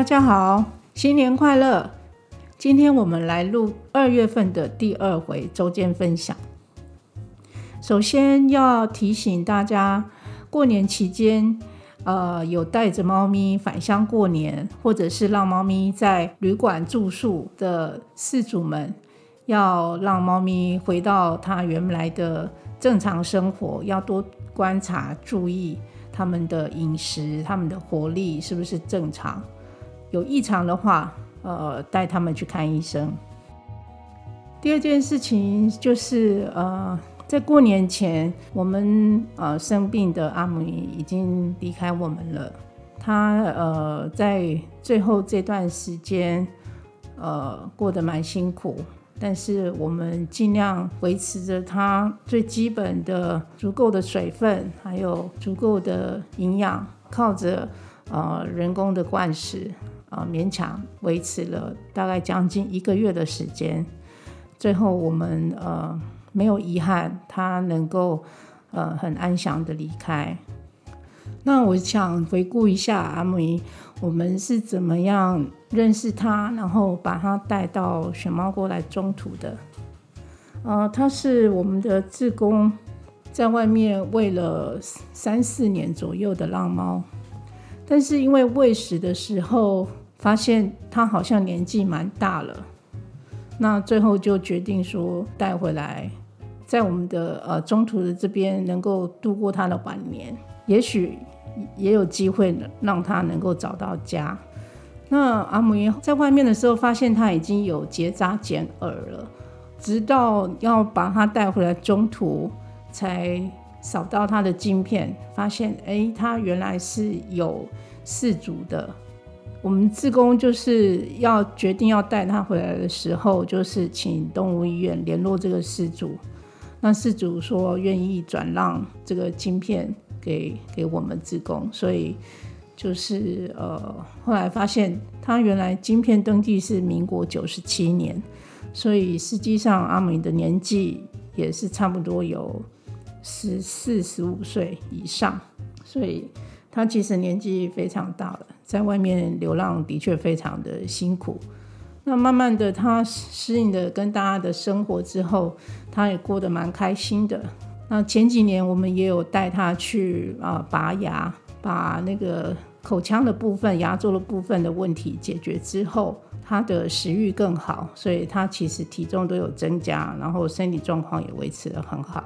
大家好，新年快乐！今天我们来录二月份的第二回周间分享。首先要提醒大家，过年期间，呃，有带着猫咪返乡过年，或者是让猫咪在旅馆住宿的饲主们，要让猫咪回到它原来的正常生活，要多观察、注意它们的饮食、它们的活力是不是正常。有异常的话，呃，带他们去看医生。第二件事情就是，呃，在过年前，我们呃生病的阿姆已经离开我们了。他呃在最后这段时间，呃过得蛮辛苦，但是我们尽量维持着他最基本的足够的水分，还有足够的营养，靠着呃人工的灌食。啊，勉强维持了大概将近一个月的时间，最后我们呃没有遗憾，他能够呃很安详的离开。那我想回顾一下阿梅，我们是怎么样认识他，然后把他带到熊猫过来中途的。呃，他是我们的志工，在外面喂了三四年左右的浪猫，但是因为喂食的时候。发现他好像年纪蛮大了，那最后就决定说带回来，在我们的呃中途的这边能够度过他的晚年，也许也有机会让他能够找到家。那阿姆耶在外面的时候，发现他已经有结扎剪耳了，直到要把他带回来中途，才扫到他的晶片，发现哎，他原来是有四足的。我们自工就是要决定要带他回来的时候，就是请动物医院联络这个事主，那事主说愿意转让这个晶片给给我们自工，所以就是呃后来发现他原来晶片登记是民国九十七年，所以实际上阿美的年纪也是差不多有十四十五岁以上，所以他其实年纪非常大了。在外面流浪的确非常的辛苦，那慢慢的他适应的跟大家的生活之后，他也过得蛮开心的。那前几年我们也有带他去啊拔牙，把那个口腔的部分、牙周的部分的问题解决之后，他的食欲更好，所以他其实体重都有增加，然后身体状况也维持得很好。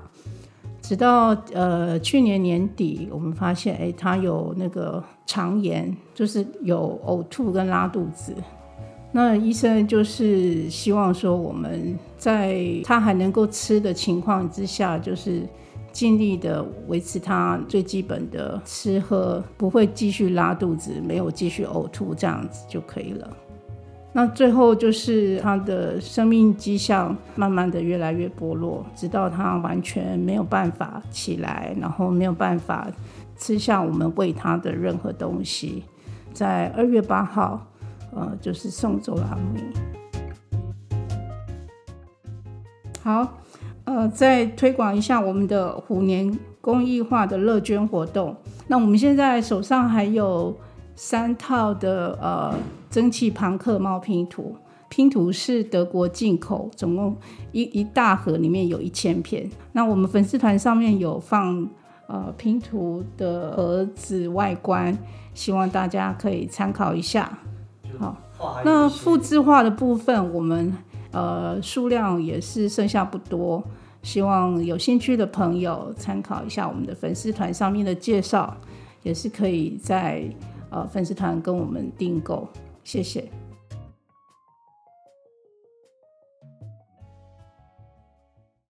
直到呃去年年底，我们发现，哎，他有那个肠炎，就是有呕吐跟拉肚子。那医生就是希望说，我们在他还能够吃的情况之下，就是尽力的维持他最基本的吃喝，不会继续拉肚子，没有继续呕吐，这样子就可以了。那最后就是他的生命迹象慢慢的越来越剥落，直到他完全没有办法起来，然后没有办法吃下我们喂他的任何东西，在二月八号，呃，就是送走了阿米。好，呃，再推广一下我们的虎年公益化的乐捐活动。那我们现在手上还有三套的呃。蒸汽朋克猫拼图，拼图是德国进口，总共一一大盒，里面有一千片。那我们粉丝团上面有放呃拼图的盒子外观，希望大家可以参考一下。好，那复制化的部分，我们呃数量也是剩下不多，希望有兴趣的朋友参考一下我们的粉丝团上面的介绍，也是可以在呃粉丝团跟我们订购。谢谢。